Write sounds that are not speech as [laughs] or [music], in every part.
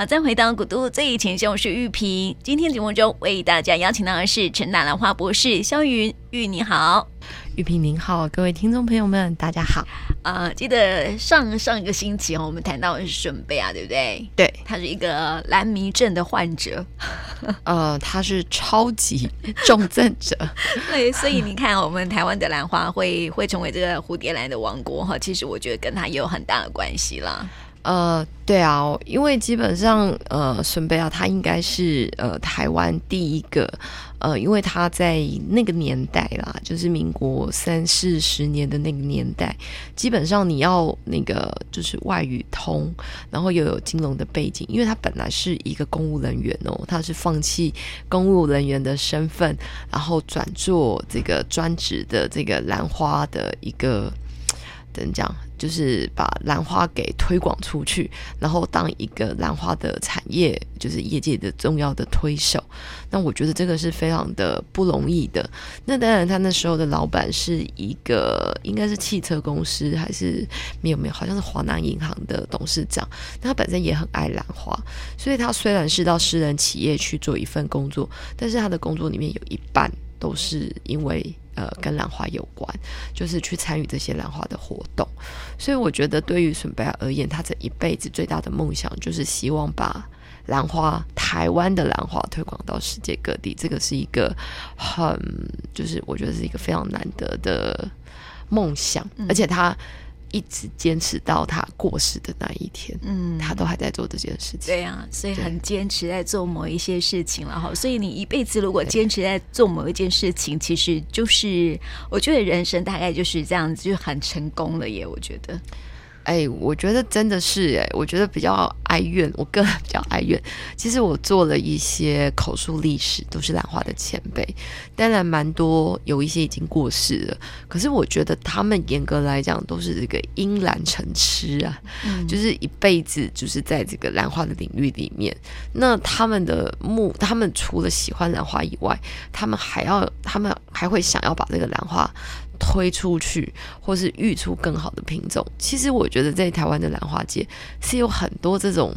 好，再回到古都最前线，我是玉萍。今天节目中为大家邀请到的是陈大兰花博士肖云玉，你好，玉萍您好，各位听众朋友们，大家好。呃，记得上上一个星期哦，我们谈到的是准备啊，对不对？对，他是一个兰迷症的患者，呃，他是超级重症者。[laughs] 对，所以你看，我们台湾的兰花会会成为这个蝴蝶兰的王国哈，其实我觉得跟他也有很大的关系啦。呃，对啊，因为基本上，呃，孙贝啊，他应该是呃台湾第一个，呃，因为他在那个年代啦，就是民国三四十年的那个年代，基本上你要那个就是外语通，然后又有金融的背景，因为他本来是一个公务人员哦，他是放弃公务人员的身份，然后转做这个专职的这个兰花的一个。怎讲？就是把兰花给推广出去，然后当一个兰花的产业，就是业界的重要的推手。那我觉得这个是非常的不容易的。那当然，他那时候的老板是一个，应该是汽车公司，还是没有没有，好像是华南银行的董事长。他本身也很爱兰花，所以他虽然是到私人企业去做一份工作，但是他的工作里面有一半都是因为。呃，跟兰花有关，就是去参与这些兰花的活动，所以我觉得对于沈贝而言，他这一辈子最大的梦想就是希望把兰花，台湾的兰花推广到世界各地。这个是一个很，就是我觉得是一个非常难得的梦想，嗯、而且他。一直坚持到他过世的那一天，嗯，他都还在做这件事情。对啊，所以很坚持在做某一些事情了哈。所以你一辈子如果坚持在做某一件事情，其实就是我觉得人生大概就是这样子，就很成功了耶。我觉得。哎，我觉得真的是哎，我觉得比较哀怨，我个人比较哀怨。其实我做了一些口述历史，都是兰花的前辈，当然蛮多有一些已经过世了。可是我觉得他们严格来讲都是这个因兰成痴啊，嗯、就是一辈子就是在这个兰花的领域里面。那他们的目，他们除了喜欢兰花以外，他们还要，他们还会想要把这个兰花。推出去，或是育出更好的品种。其实我觉得在台湾的兰花界是有很多这种。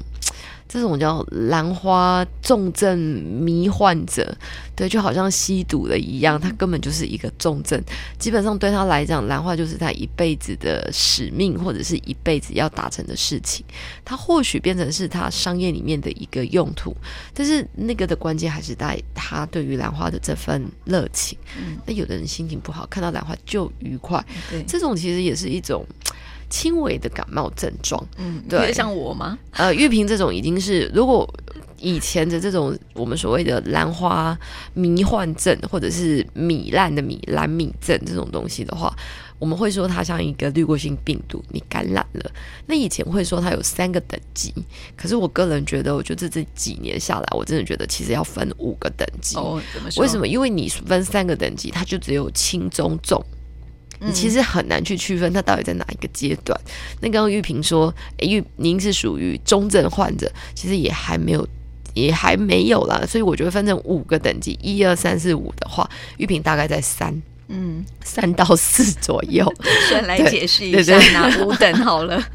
这种叫兰花重症迷患者，对，就好像吸毒的一样，他根本就是一个重症。基本上对他来讲，兰花就是他一辈子的使命，或者是一辈子要达成的事情。他或许变成是他商业里面的一个用途，但是那个的关键还是在他对于兰花的这份热情。那有的人心情不好，看到兰花就愉快，对，这种其实也是一种。轻微的感冒症状，嗯，对，像我吗？呃，玉萍这种已经是，如果以前的这种我们所谓的兰花迷幻症，或者是糜烂的糜蓝米症这种东西的话，我们会说它像一个滤过性病毒，你感染了。那以前会说它有三个等级，可是我个人觉得，我觉得这几年下来，我真的觉得其实要分五个等级。哦，怎么说？为什么？因为你分三个等级，它就只有轻、中、重。你其实很难去区分他到底在哪一个阶段。那刚刚玉萍说，哎，玉您是属于中症患者，其实也还没有，也还没有啦。所以我觉得分成五个等级，一二三四五的话，玉萍大概在三，嗯，三到四左右。[laughs] 先来解释一下拿五等好了。[laughs]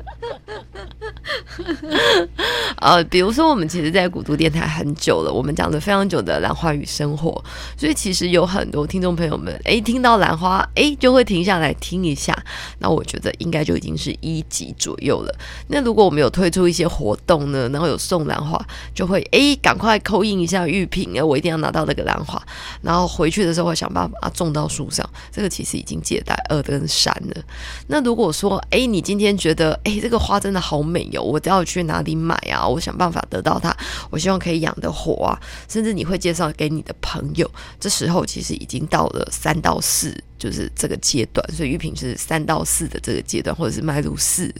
呃，比如说我们其实，在古都电台很久了，我们讲了非常久的兰花与生活，所以其实有很多听众朋友们，诶，听到兰花，诶，就会停下来听一下。那我觉得应该就已经是一级左右了。那如果我们有推出一些活动呢，然后有送兰花，就会哎，赶快扣印一下玉萍，我一定要拿到那个兰花，然后回去的时候会想办法把它种到树上。这个其实已经借贷二跟三了。那如果说，哎，你今天觉得，哎，这个花真的好美哟，我都要去哪里买啊？我想办法得到它，我希望可以养得活啊。甚至你会介绍给你的朋友，这时候其实已经到了三到四，就是这个阶段。所以玉屏是三到四的这个阶段，或者是迈入四。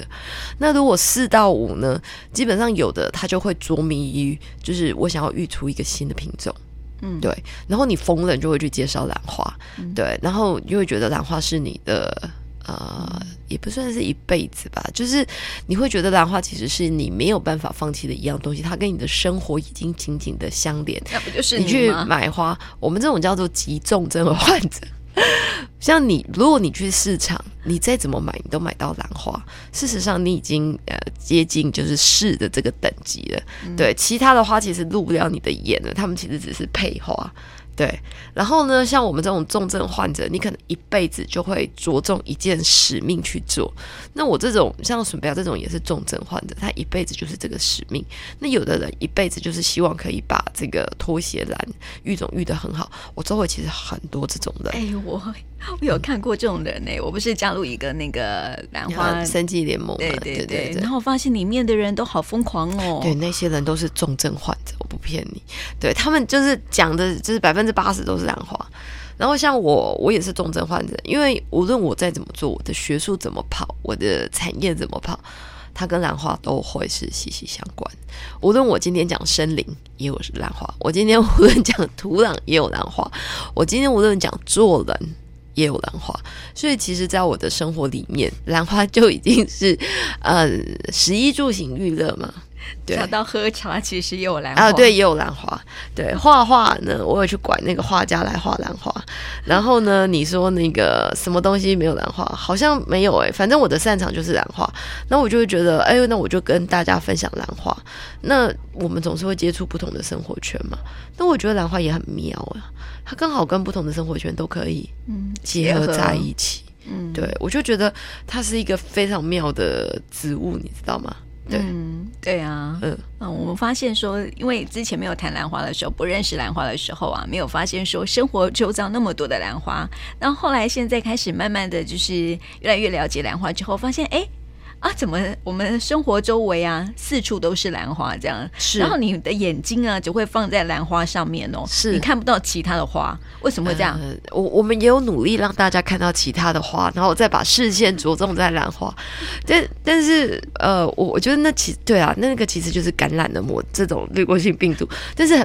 那如果四到五呢？基本上有的他就会着迷于，就是我想要育出一个新的品种，嗯，对。然后你疯了，你就会去介绍兰花，嗯、对。然后你会觉得兰花是你的。呃，也不算是一辈子吧，就是你会觉得兰花其实是你没有办法放弃的一样东西，它跟你的生活已经紧紧的相连。那不就是你，你去买花？我们这种叫做急重症的患者，[laughs] 像你，如果你去市场，你再怎么买，你都买到兰花。事实上，你已经呃接近就是市的这个等级了。嗯、对，其他的花其实入不了你的眼了，他们其实只是配花。对，然后呢，像我们这种重症患者，你可能一辈子就会着重一件使命去做。那我这种像笋贝亚这种也是重症患者，他一辈子就是这个使命。那有的人一辈子就是希望可以把这个拖鞋兰育种育得很好。我周围其实很多这种人。哎，我我有看过这种人呢。我不是加入一个那个兰花生计联盟嘛？对对对，对，对。然后我发现里面的人都好疯狂哦。对，那些人都是重症患者，我不骗你。对，他们就是讲的，就是百分之八十都是兰花。然后像我，我也是重症患者，因为无论我再怎么做，我的学术怎么跑，我的产业怎么跑，它跟兰花都会是息息相关。无论我今天讲森林，也有兰花；我今天无论讲土壤，也有兰花；我今天无论讲做人，也有兰花。所以其实，在我的生活里面，兰花就已经是，呃，食衣住行娱乐嘛。对，讲到喝茶，其实也有兰花啊，对，也有兰花。对，画画呢，我有去管那个画家来画兰花。然后呢，[laughs] 你说那个什么东西没有兰花？好像没有哎、欸。反正我的擅长就是兰花。那我就会觉得，哎呦，那我就跟大家分享兰花。那我们总是会接触不同的生活圈嘛。那我觉得兰花也很妙啊，它刚好跟不同的生活圈都可以嗯结合在一起。嗯，对，我就觉得它是一个非常妙的植物，你知道吗？对嗯，对啊，嗯嗯，我们发现说，因为之前没有谈兰花的时候，不认识兰花的时候啊，没有发现说生活周遭那么多的兰花，然后后来现在开始慢慢的就是越来越了解兰花之后，发现哎。诶啊，怎么我们生活周围啊，四处都是兰花这样？是。然后你的眼睛啊，就会放在兰花上面哦，是你看不到其他的花，为什么会这样？呃、我我们也有努力让大家看到其他的花，然后再把视线着重在兰花。[laughs] 但但是呃，我我觉得那其对啊，那个其实就是感染的膜这种滤过性病毒，但是。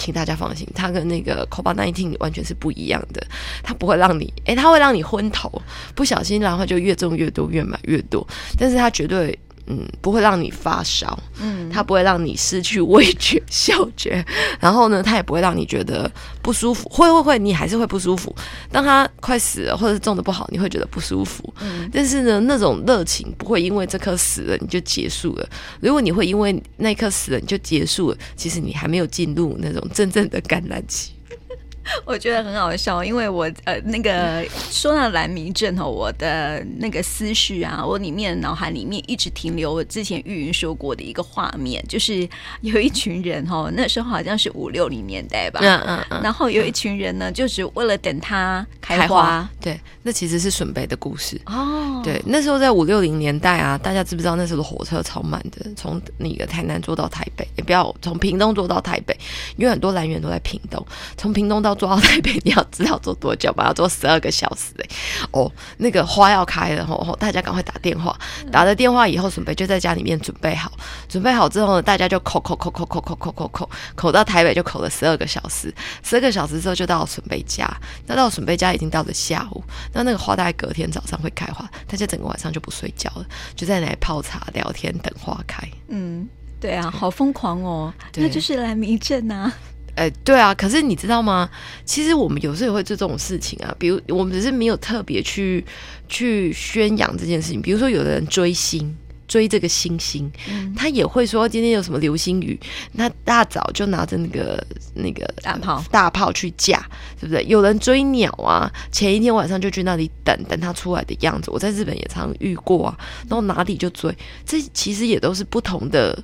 请大家放心，它跟那个 COVID-19 完全是不一样的。它不会让你，诶，它会让你昏头，不小心然后就越种越多，越买越多。但是它绝对。嗯，不会让你发烧，嗯，它不会让你失去味觉、[laughs] 嗅觉，然后呢，它也不会让你觉得不舒服。会会会，你还是会不舒服。当它快死了，或者是种的不好，你会觉得不舒服。嗯，但是呢，那种热情不会因为这棵死了你就结束了。如果你会因为那棵死了你就结束了，其实你还没有进入那种真正的感染期。[laughs] 我觉得很好笑，因为我呃那个 [laughs] 说到蓝迷症哦，我的那个思绪啊，我里面脑海里面一直停留我之前玉云说过的一个画面，就是有一群人哦，那时候好像是五六零年代吧，嗯嗯嗯，然后有一群人呢，就是为了等它开花，对，那其实是笋贝的故事。哦，对，那时候在五六零年代啊，大家知不知道那时候的火车超慢的，从那个台南坐到台北，也不要从屏东坐到台北，因为很多蓝源都在屏东，从屏东到坐到台北，你要知道坐多久吗？要坐十二个小时哎！哦，那个花要开了，吼，大家赶快打电话。打了电话以后，准备就在家里面准备好。准备好之后呢，大家就口口口口口口口口口口到台北，就口了十二个小时。十二个小时之后就到准备家，那到准备家已经到了下午。那那个花大概隔天早上会开花，大家整个晚上就不睡觉了，就在那里泡茶聊天，等花开。嗯，对啊，好疯狂哦！那就是来迷阵啊。哎，对啊，可是你知道吗？其实我们有时候也会做这种事情啊，比如我们只是没有特别去去宣扬这件事情。比如说，有的人追星，追这个星星，嗯、他也会说今天有什么流星雨，那大早就拿着那个那个大炮大炮去架，对不对？有人追鸟啊，前一天晚上就去那里等等它出来的样子。我在日本也常遇过啊，然后哪里就追，这其实也都是不同的。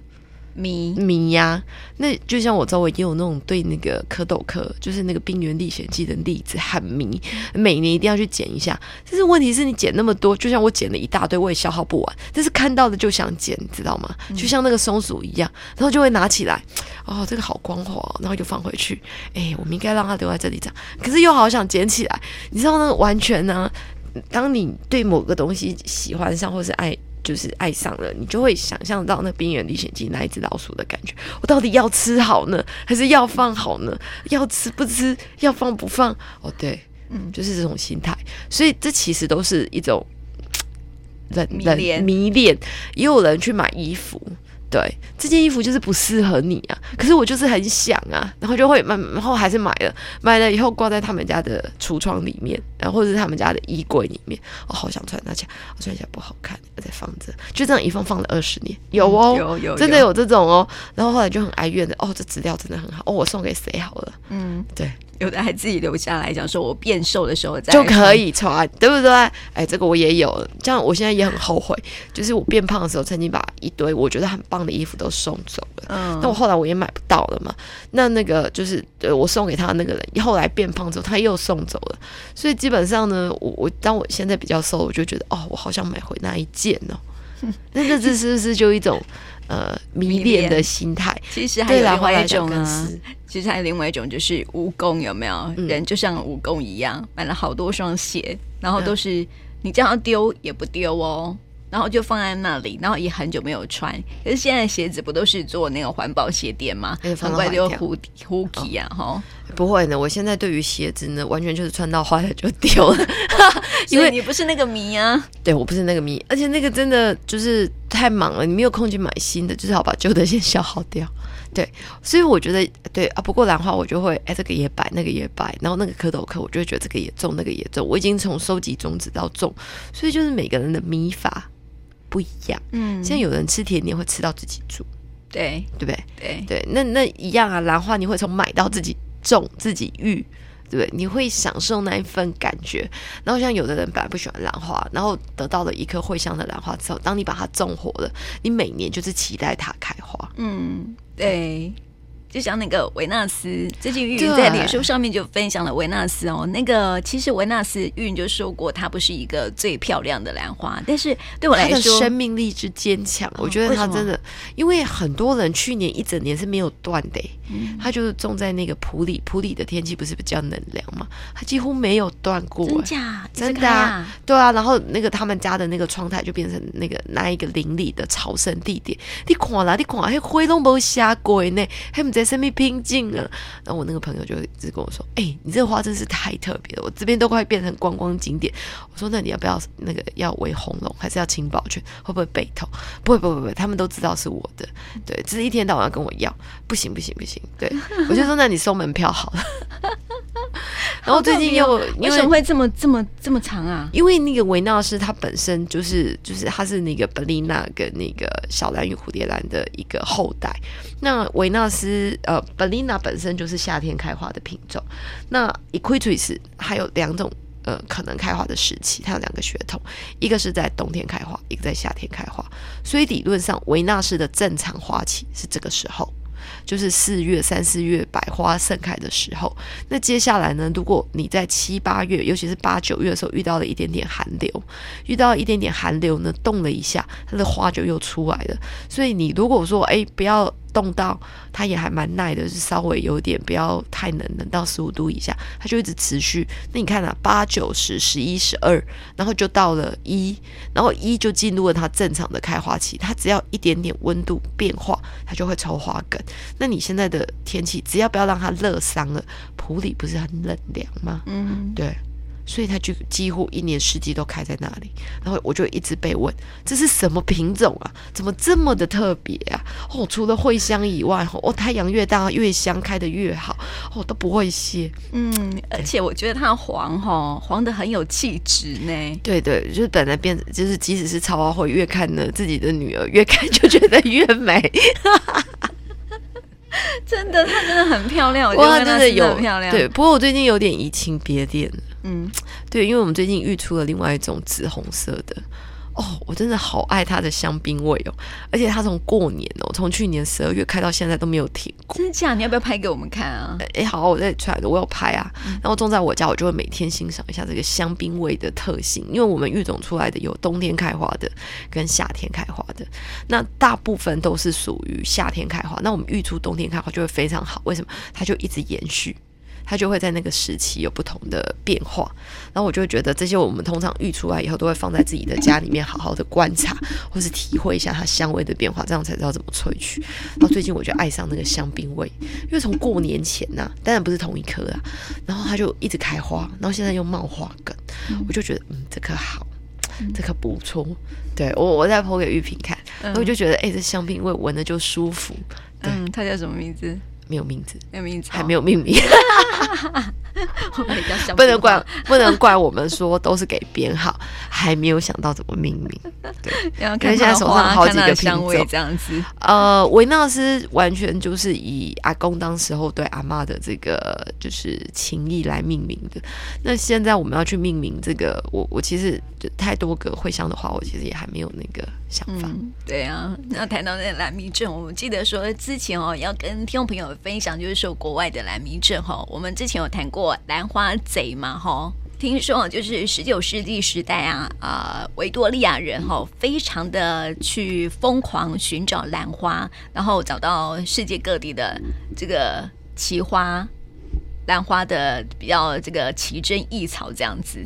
迷迷呀、啊，那就像我周围也有那种对那个蝌蚪科，就是那个《冰原历险记》的例子很迷，每年一定要去捡一下。但是问题是你捡那么多，就像我捡了一大堆，我也消耗不完。但是看到的就想捡，知道吗？就像那个松鼠一样，然后就会拿起来，[tsk] 哦，这个好光滑，然后就放回去。哎，我们应该让它留在这里这样，可是又好想捡起来。你知道那个完全呢、啊？当你对某个东西喜欢上或是爱。就是爱上了，你就会想象到那《冰原历险记》那一只老鼠的感觉。我到底要吃好呢，还是要放好呢？要吃不吃？要放不放？哦，对，嗯，就是这种心态。所以这其实都是一种 [tsk] 人人迷恋，迷恋。也有人去买衣服，对，这件衣服就是不适合你啊，可是我就是很想啊，然后就会买，然后还是买了，买了以后挂在他们家的橱窗里面，然后或者是他们家的衣柜里面，我、哦、好想穿，拿起来，我穿起来不好看，我再放着，就这样一放放了二十年，有哦，嗯、有有，有，真的有这种哦，然后后来就很哀怨的，哦，这质料真的很好，哦，我送给谁好了，嗯，对。有的还自己留下来讲，说我变瘦的时候再就可以穿，对不对？哎，这个我也有，这样我现在也很后悔，就是我变胖的时候，曾经把一堆我觉得很棒的衣服都送走了。嗯，那我后来我也买不到了嘛。那那个就是对我送给他的那个人，后来变胖之后他又送走了。所以基本上呢，我我当我现在比较瘦，我就觉得哦，我好想买回那一件哦。[laughs] 那这是不是就一种？呃，迷恋的心态，其实还有另外一种啊。其实还有另外一种，就是蜈蚣，有没有？嗯、人就像蜈蚣一样，买了好多双鞋，然后都是你这样丢也不丢哦。然后就放在那里，然后也很久没有穿。可是现在鞋子不都是做那个环保鞋垫吗？很快就呼呼起啊！哈，不会呢。我现在对于鞋子呢，完全就是穿到坏了就丢了。[laughs] 因为你不是那个迷啊。对，我不是那个迷，而且那个真的就是太忙了，你没有空去买新的，就是要把旧的先消耗掉。对，所以我觉得对啊。不过兰花我就会哎，这个也摆，那个也摆，然后那个蝌蚪壳我就会觉得这个也种，那个也种。我已经从收集种子到种，所以就是每个人的迷法。不一样，嗯，现在有人吃甜点会吃到自己煮，对，对不对？对对，那那一样啊，兰花你会从买到自己种自己育，对不对？你会享受那一份感觉。然后像有的人本来不喜欢兰花，然后得到了一颗茴香的兰花之后，当你把它种活了，你每年就是期待它开花。嗯，对。就像那个维纳斯，最近玉云在脸书上面就分享了维纳斯哦。那个其实维纳斯玉云就说过，它不是一个最漂亮的兰花，但是对我来说，生命力之坚强，我觉得它真的，哦、因为很多人去年一整年是没有断的，嗯，它就是种在那个普里，普里的天气不是比较冷凉嘛，它几乎没有断过，真假？真的啊，对啊，然后那个他们家的那个窗台就变成那个那一个邻里的朝圣地点，你看啦，你看，那灰都没下过呢，还不在。生命拼尽了，然后我那个朋友就一直跟我说：“哎、你这花真是太特别了，我这边都快变成观光景点。”我说：“那你要不要那个要围红龙，还是要清保全？会不会被偷？不会，不会，不会，他们都知道是我的。对，只是一天到晚要跟我要，不行，不行，不行。对，我就说那你收门票好了。[laughs] [laughs] 然后最近又为什么会这么这么这么长啊？因为那个维纳斯它本身就是就是它是那个贝丽娜跟那个小蓝与蝴蝶兰的一个后代。那维纳斯呃，贝丽娜本身就是夏天开花的品种。那 Equitris 还有两种呃可能开花的时期，它有两个血统，一个是在冬天开花，一个在夏天开花。所以理论上维纳斯的正常花期是这个时候。就是四月、三四月百花盛开的时候，那接下来呢？如果你在七八月，尤其是八九月的时候遇到了一点点寒流，遇到一点点寒流呢，动了一下，它的花就又出来了。所以你如果说，哎，不要。冻到它也还蛮耐的，是稍微有点不要太冷，冷到十五度以下，它就一直持续。那你看啊，八九十、十一、十二，然后就到了一，然后一就进入了它正常的开花期。它只要一点点温度变化，它就会抽花梗。那你现在的天气，只要不要让它热伤了，普里不是很冷凉吗？嗯，对。所以它就几乎一年四季都开在那里，然后我就一直被问，这是什么品种啊？怎么这么的特别啊？哦，除了会香以外，哦，太阳越大越香，开的越好，哦，都不会谢。嗯，而且我觉得它黄哈，黄的很有气质呢。对对，就是本来变，就是即使是超花会越看呢，自己的女儿越看就觉得越美。[laughs] 真的，她真的很漂亮，我觉得它真的有漂亮。对，不过我最近有点移情别恋。嗯，对，因为我们最近育出了另外一种紫红色的。哦，我真的好爱它的香槟味哦，而且它从过年哦，从去年十二月开到现在都没有停过。真的假的？你要不要拍给我们看啊？哎，好，我再传，我有拍啊。然后种在我家，我就会每天欣赏一下这个香槟味的特性，因为我们育种出来的有冬天开花的跟夏天开花的，那大部分都是属于夏天开花。那我们育出冬天开花就会非常好，为什么？它就一直延续。它就会在那个时期有不同的变化，然后我就会觉得这些我们通常育出来以后都会放在自己的家里面好好的观察，或是体会一下它香味的变化，这样才知道怎么萃取。然后最近我就爱上那个香槟味，因为从过年前呐、啊，当然不是同一颗啊，然后它就一直开花，然后现在又冒花梗，我就觉得嗯，这颗好。这可不错，对我我再剖给玉萍看，然后我就觉得，哎、欸，这香槟味闻着就舒服。嗯，它叫什么名字？没有名字，没有名字，还没有命名。我不能怪，不能怪我们说都是给编号，还没有想到怎么命名。对，因为现在手上好几个香味这样子。呃，维纳斯完全就是以阿公当时候对阿嬷的这个就是情谊来命名的。那现在我们要去命名这个，我我其实就太多个会香的话，我其实也还没有那个想法。嗯、对啊，那谈到那个兰迷症，我记得说之前哦，要跟听众朋友分享，就是说国外的蓝迷症哈，我们之前有谈过兰花贼嘛哈，听说就是十九世纪时代啊，呃，维多利亚人哈，非常的去疯狂寻找兰花，然后找到世界各地的这个奇花。兰花的比较这个奇珍异草这样子，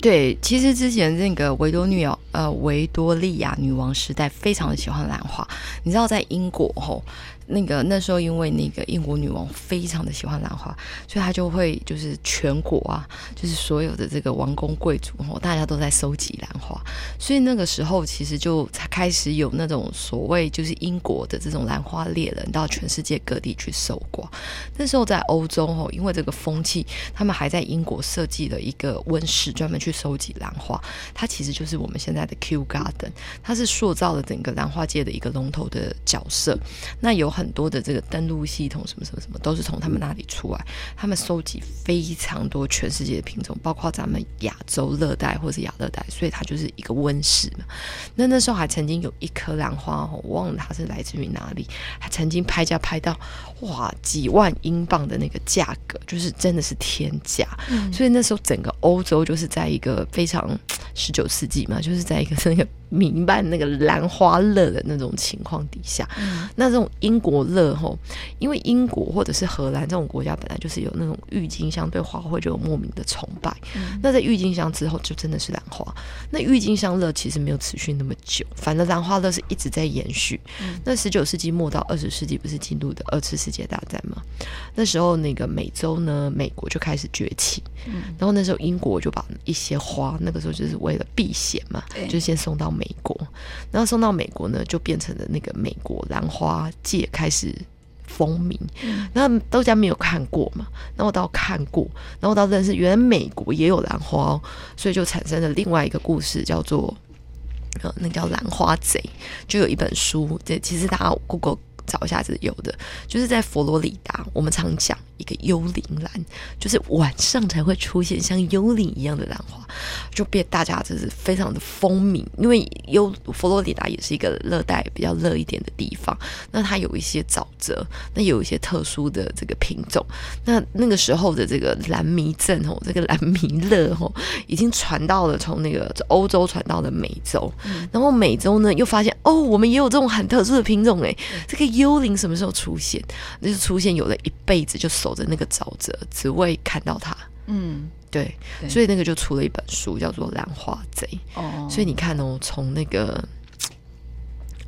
对，其实之前那个维多女呃维多利亚女王时代非常的喜欢兰花，你知道在英国吼。那个那时候，因为那个英国女王非常的喜欢兰花，所以她就会就是全国啊，就是所有的这个王公贵族哦，大家都在收集兰花，所以那个时候其实就才开始有那种所谓就是英国的这种兰花猎人到全世界各地去搜刮。那时候在欧洲哦，因为这个风气，他们还在英国设计了一个温室，专门去收集兰花。它其实就是我们现在的 Kew Garden，它是塑造了整个兰花界的一个龙头的角色。那有。很多的这个登录系统什么什么什么都是从他们那里出来，他们收集非常多全世界的品种，包括咱们亚洲热带或是亚热带，所以它就是一个温室嘛。那那时候还曾经有一颗兰花，我忘了它是来自于哪里，还曾经拍价拍到哇几万英镑的那个价格，就是真的是天价。嗯。所以那时候整个欧洲就是在一个非常十九世纪嘛，就是在一个那个。民办那个兰花乐的那种情况底下，嗯、那这种英国乐吼，因为英国或者是荷兰这种国家本来就是有那种郁金香对花卉就有莫名的崇拜，嗯、那在郁金香之后就真的是兰花。那郁金香乐其实没有持续那么久，反正兰花乐是一直在延续。嗯、那十九世纪末到二十世纪不是进入的二次世界大战吗？那时候那个美洲呢，美国就开始崛起，嗯、然后那时候英国就把一些花，那个时候就是为了避险嘛，对就先送到美。美国，然后送到美国呢，就变成了那个美国兰花界开始风靡。那大家没有看过嘛，然后我倒看过，然后我倒认识，原来美国也有兰花哦，所以就产生了另外一个故事，叫做呃，那叫兰花贼，就有一本书，这其实大家 Google 找一下子有的，就是在佛罗里达，我们常讲。一个幽灵兰，就是晚上才会出现像幽灵一样的兰花，就被大家就是非常的风靡。因为幽佛罗里达也是一个热带比较热一点的地方，那它有一些沼泽，那有一些特殊的这个品种。那那个时候的这个蓝迷镇哦，这个蓝迷乐哦，已经传到了从那个欧洲传到了美洲，然后美洲呢又发现哦，我们也有这种很特殊的品种哎，这个幽灵什么时候出现？那就出现有了一辈子就。守着那个沼泽，只为看到它。嗯，对，对，所以那个就出了一本书，叫做《兰花贼》。哦，所以你看哦，从那个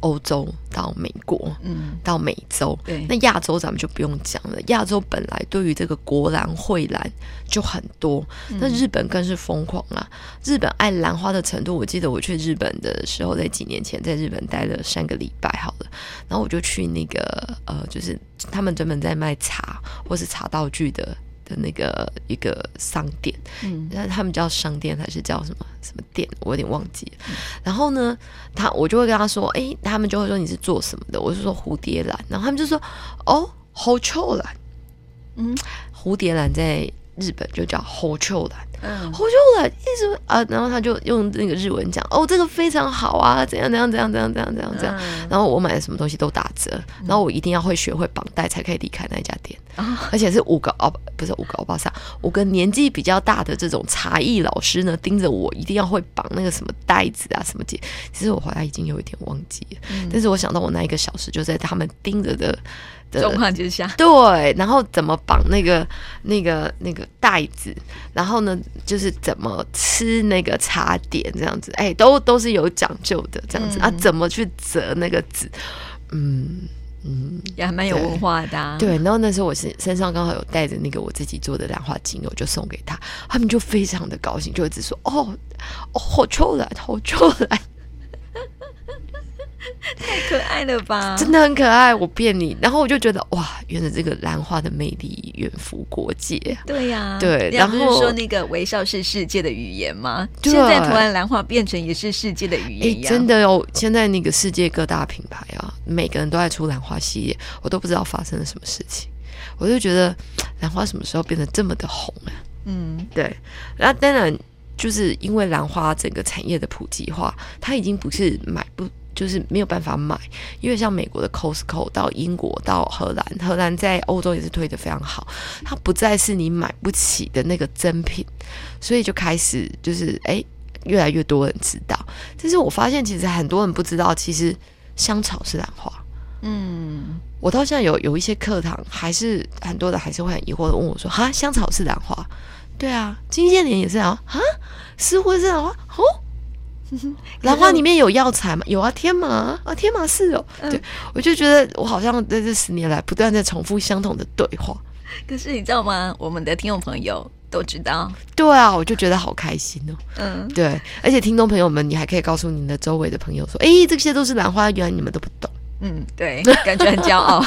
欧洲到美国，嗯，到美洲，对，那亚洲咱们就不用讲了。亚洲本来对于这个国兰、蕙兰就很多，那日本更是疯狂啊！日本爱兰花的程度，我记得我去日本的时候，在几年前在日本待了三个礼拜，好了，然后我就去那个呃，就是。他们专门在卖茶或是茶道具的的那个一个商店，嗯，那他们叫商店还是叫什么什么店？我有点忘记了。嗯、然后呢，他我就会跟他说，哎、欸，他们就会说你是做什么的？我是说蝴蝶兰，然后他们就说，哦，好臭兰，嗯，蝴蝶兰在日本就叫侯秋兰。嗯，好久了，一直啊，然后他就用那个日文讲，哦，这个非常好啊，怎样怎样怎样怎样怎样怎样。怎样，然后我买的什么东西都打折，然后我一定要会学会绑带才可以离开那家店，而且是五个哦，不是五个欧巴桑，五个年纪比较大的这种茶艺老师呢，盯着我一定要会绑那个什么带子啊什么结，其实我后来已经有一点忘记了，但是我想到我那一个小时就在他们盯着的。状况之下，[laughs] 对，然后怎么绑那个那个那个袋子，然后呢，就是怎么吃那个茶点这样子，哎，都都是有讲究的这样子、嗯、啊，怎么去折那个纸，嗯嗯，也还蛮有文化的、啊对。对，然后那时候我身身上刚好有带着那个我自己做的兰花精油，我就送给他，他们就非常的高兴，就一直说哦哦，好出来，好出来。[laughs] 太可爱了吧！真的很可爱，我骗你。然后我就觉得哇，原来这个兰花的魅力远赴国界。对呀、啊，对。然后说那个微笑是世界的语言吗？现在突然兰花变成也是世界的语言。真的哦，现在那个世界各大品牌啊，每个人都在出兰花系列，我都不知道发生了什么事情。我就觉得兰花什么时候变得这么的红啊？嗯，对。那当然就是因为兰花整个产业的普及化，它已经不是买不就是没有办法买，因为像美国的 Costco 到英国到荷兰，荷兰在欧洲也是推的非常好，它不再是你买不起的那个珍品，所以就开始就是哎，越来越多人知道。但是我发现其实很多人不知道，其实香草是兰花。嗯。我到现在有有一些课堂，还是很多人，还是会很疑惑的问我说：“哈，香草是兰花？对啊，金线莲也是啊，哈，石斛是兰花哦。[laughs] 兰花里面有药材吗？有啊，天麻啊，天麻是哦。对，嗯、我就觉得我好像在这十年来不断在重复相同的对话。可是你知道吗？我们的听众朋友都知道。对啊，我就觉得好开心哦。嗯，对，而且听众朋友们，你还可以告诉你的周围的朋友说：“哎，这些都是兰花，原来你们都不懂。”嗯，对，感觉很骄傲。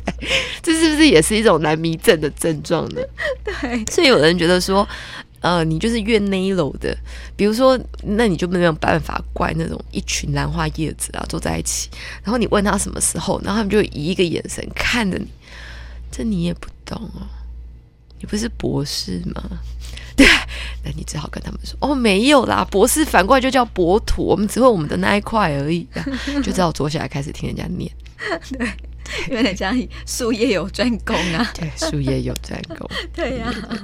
[laughs] 这是不是也是一种难迷症的症状呢？[laughs] 对，所以有人觉得说，呃，你就是越内楼的，比如说，那你就没有办法怪那种一群兰花叶子啊坐在一起，然后你问他什么时候，然后他们就以一个眼神看着你，这你也不懂哦，你不是博士吗？对，[laughs] 那你只好跟他们说哦，没有啦，博士反过来就叫博土，我们只会我们的那一块而已，就只好坐下来开始听人家念。[laughs] 对，[laughs] 因为人家术业有专攻啊。对，术业有专攻。[laughs] 对呀、啊，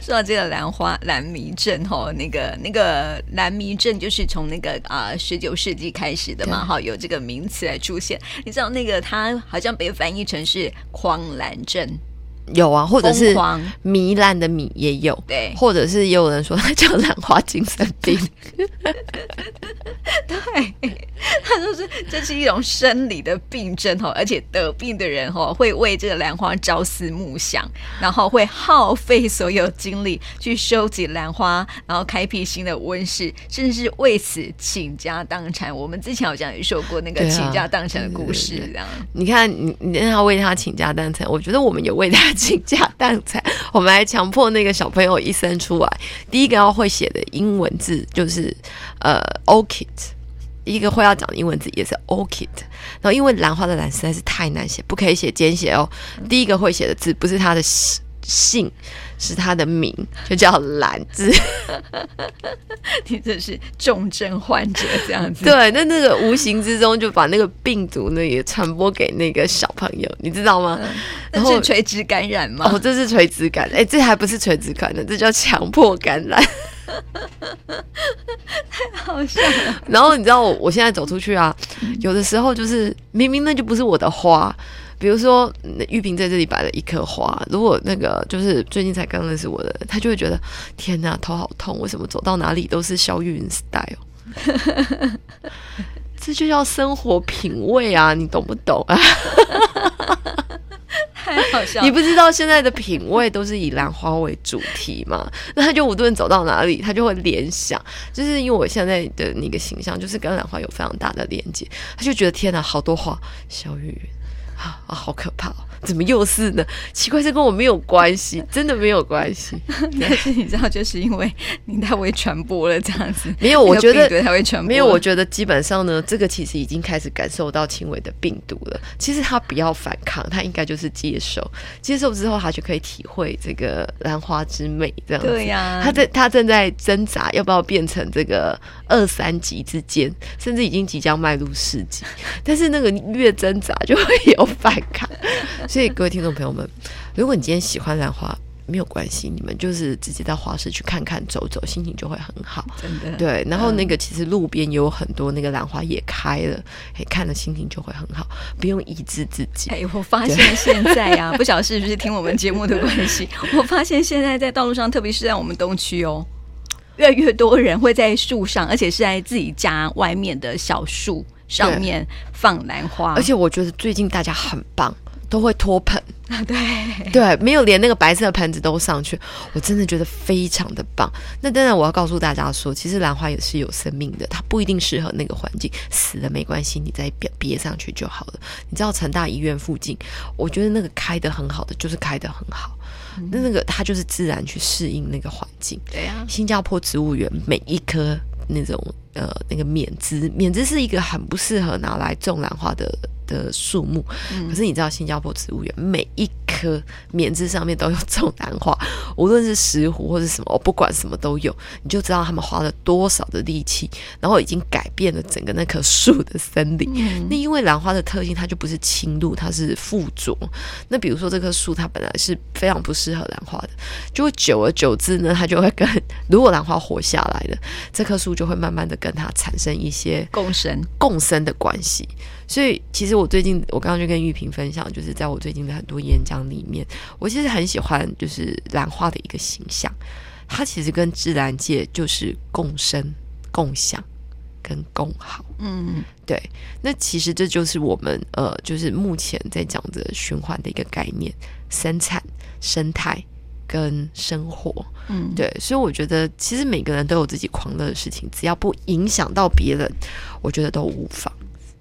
说到这个兰花兰迷症哈，那个那个兰迷症就是从那个啊十九世纪开始的嘛，哈，有这个名词来出现。你知道那个它好像被翻译成是狂兰症。有啊，或者是糜烂的米也有，对，或者是也有人说他叫兰花精神病，[laughs] 对，他说是这是一种生理的病症哦，而且得病的人哦会为这个兰花朝思暮想，然后会耗费所有精力去收集兰花，然后开辟新的温室，甚至是为此倾家荡产。我们之前好像也说过那个倾家荡产的故事，这样。你看，你你让他为他倾家荡产，我觉得我们有为他。倾家荡产，我们还强迫那个小朋友一生出来，第一个要会写的英文字就是呃 orchid，一个会要讲的英文字也是 orchid。然后因为兰花的兰实在是太难写，不可以写简写哦。第一个会写的字不是他的姓。是他的名，就叫兰字。[laughs] 你这是重症患者这样子。对，那那个无形之中就把那个病毒呢也传播给那个小朋友，你知道吗？那、嗯、是垂直感染吗？哦，这是垂直感染，哎，这还不是垂直感染，这叫强迫感染。太好笑了。然后你知道我我现在走出去啊，有的时候就是明明那就不是我的花。比如说，玉萍在这里摆了一颗花。如果那个就是最近才刚认识我的，他就会觉得天哪，头好痛！为什么走到哪里都是肖玉云 style？[laughs] 这就叫生活品味啊，你懂不懂啊？[laughs] 太好笑！你不知道现在的品味都是以兰花为主题嘛？那他就无论走到哪里，他就会联想，就是因为我现在的那个形象就是跟兰花有非常大的连接，他就觉得天哪，好多花，萧玉云。啊，好可怕哦！怎么又是呢？奇怪，这跟我没有关系，[laughs] 真的没有关系。[laughs] 但是你知道，就是因为你太会传播了，这样子。没有，我觉得太会传播。没有，我觉得基本上呢，这个其实已经开始感受到轻微的病毒了。其实他不要反抗，他应该就是接受。接受之后，他就可以体会这个兰花之美。这样子，对呀、啊。他在他正在挣扎，要不要变成这个二三级之间，甚至已经即将迈入四级。[laughs] 但是那个越挣扎，就会有。反抗，所以各位听众朋友们，如果你今天喜欢兰花，没有关系，你们就是直接到花市去看看、走走，心情就会很好。真的，对。然后那个其实路边有很多那个兰花也开了，哎，看了心情就会很好，不用抑制自己。哎，我发现现在呀、啊，[laughs] 不晓得是不是听我们节目的关系，[laughs] 我发现现在在道路上，特别是在我们东区哦，越来越多人会在树上，而且是在自己家外面的小树。上面放兰花，而且我觉得最近大家很棒，都会托盆啊，[laughs] 对对，没有连那个白色的盆子都上去，我真的觉得非常的棒。那当然，我要告诉大家说，其实兰花也是有生命的，它不一定适合那个环境，死了没关系，你再别别上去就好了。你知道成大医院附近，我觉得那个开得很好的，就是开得很好，嗯、那那个它就是自然去适应那个环境。对啊，新加坡植物园每一棵那种呃那个缅栀，缅栀是一个很不适合拿来种兰花的。的树木，可是你知道新加坡植物园每一棵棉枝上面都有种兰花，无论是石斛或者什么，我不管什么都有，你就知道他们花了多少的力气，然后已经改变了整个那棵树的森林。嗯、那因为兰花的特性，它就不是侵入，它是附着。那比如说这棵树，它本来是非常不适合兰花的，就会久而久之呢，它就会跟如果兰花活下来了，这棵树就会慢慢的跟它产生一些共生共生的关系。所以，其实我最近，我刚刚就跟玉萍分享，就是在我最近的很多演讲里面，我其实很喜欢就是兰花的一个形象，它其实跟自然界就是共生、共享跟共好。嗯，对。那其实这就是我们呃，就是目前在讲的循环的一个概念：生产、生态跟生活。嗯，对。所以我觉得，其实每个人都有自己狂热的事情，只要不影响到别人，我觉得都无妨。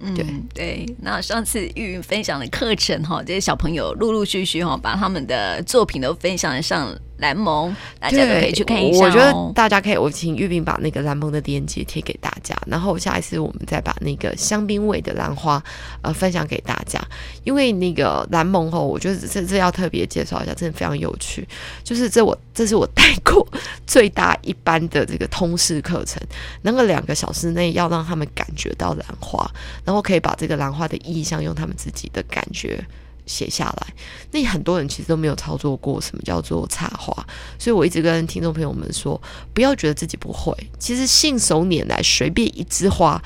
嗯、对，那上次玉云分享的课程哈，这些小朋友陆陆续续哈，把他们的作品都分享上。兰盟，大家都可以去看一下，哦。我觉得大家可以，我请玉萍把那个蓝盟的链接贴给大家，然后下一次我们再把那个香槟味的兰花呃分享给大家。因为那个蓝盟哦，我觉得这这要特别介绍一下，真的非常有趣。就是这我这是我带过最大一班的这个通识课程，能够两个小时内要让他们感觉到兰花，然后可以把这个兰花的意象用他们自己的感觉。写下来，那很多人其实都没有操作过什么叫做插花，所以我一直跟听众朋友们说，不要觉得自己不会，其实信手拈来，随便一枝花，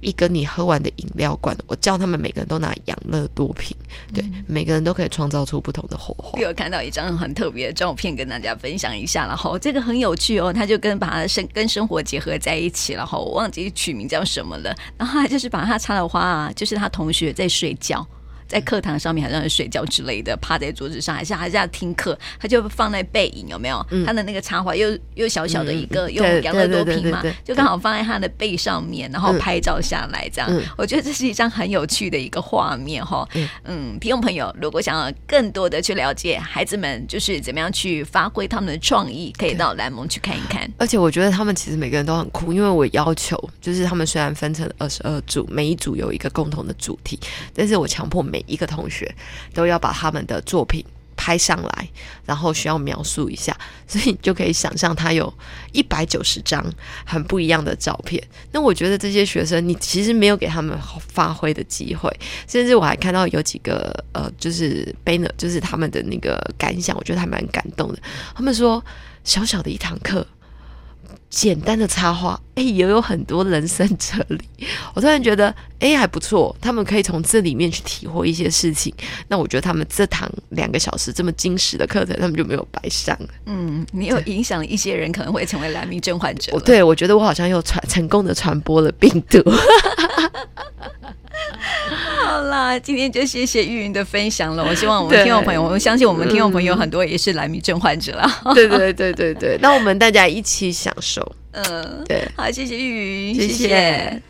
一个你喝完的饮料罐，我叫他们每个人都拿养乐多瓶，对，嗯、每个人都可以创造出不同的火花。有看到一张很特别的照片，跟大家分享一下，然后这个很有趣哦，他就跟把它生跟生活结合在一起，然后我忘记取名叫什么了，然后他就是把他插的花啊，就是他同学在睡觉。在课堂上面，好像是睡觉之类的，趴在桌子上，还是还是要听课，他就放在背影，有没有？嗯、他的那个插画又又小小的一个，嗯、用养乐多瓶嘛，就刚好放在他的背上面，然后拍照下来，这样。嗯、我觉得这是一张很有趣的一个画面，哈。嗯，嗯，听众朋友，如果想要更多的去了解孩子们就是怎么样去发挥他们的创意，可以到蓝盟去看一看。而且我觉得他们其实每个人都很酷，因为我要求就是他们虽然分成二十二组，每一组有一个共同的主题，但是我强迫每一个同学都要把他们的作品拍上来，然后需要描述一下，[laughs] 所以你就可以想象他有一百九十张很不一样的照片。那我觉得这些学生，你其实没有给他们发挥的机会，甚至我还看到有几个呃，就是 banner，就是他们的那个感想，我觉得还蛮感动的。他们说，小小的一堂课。简单的插画，[laughs] 哎，也有很多人生哲理。[laughs] 我突然觉得，哎，还不错。他们可以从这里面去体会一些事情。那我觉得他们这堂两个小时这么精实的课程，他们就没有白上了。嗯，你有影响一些人，可能会成为蓝迷症患者。对，我觉得我好像又传成功的传播了病毒。[laughs] 好啦，今天就谢谢玉云的分享了。我希望我们听众朋友，我相信我们听众朋友很多也是蓝迷症患者啦。对对对对对，那我们大家一起享受。嗯，对，好，谢谢玉云，谢谢。谢谢。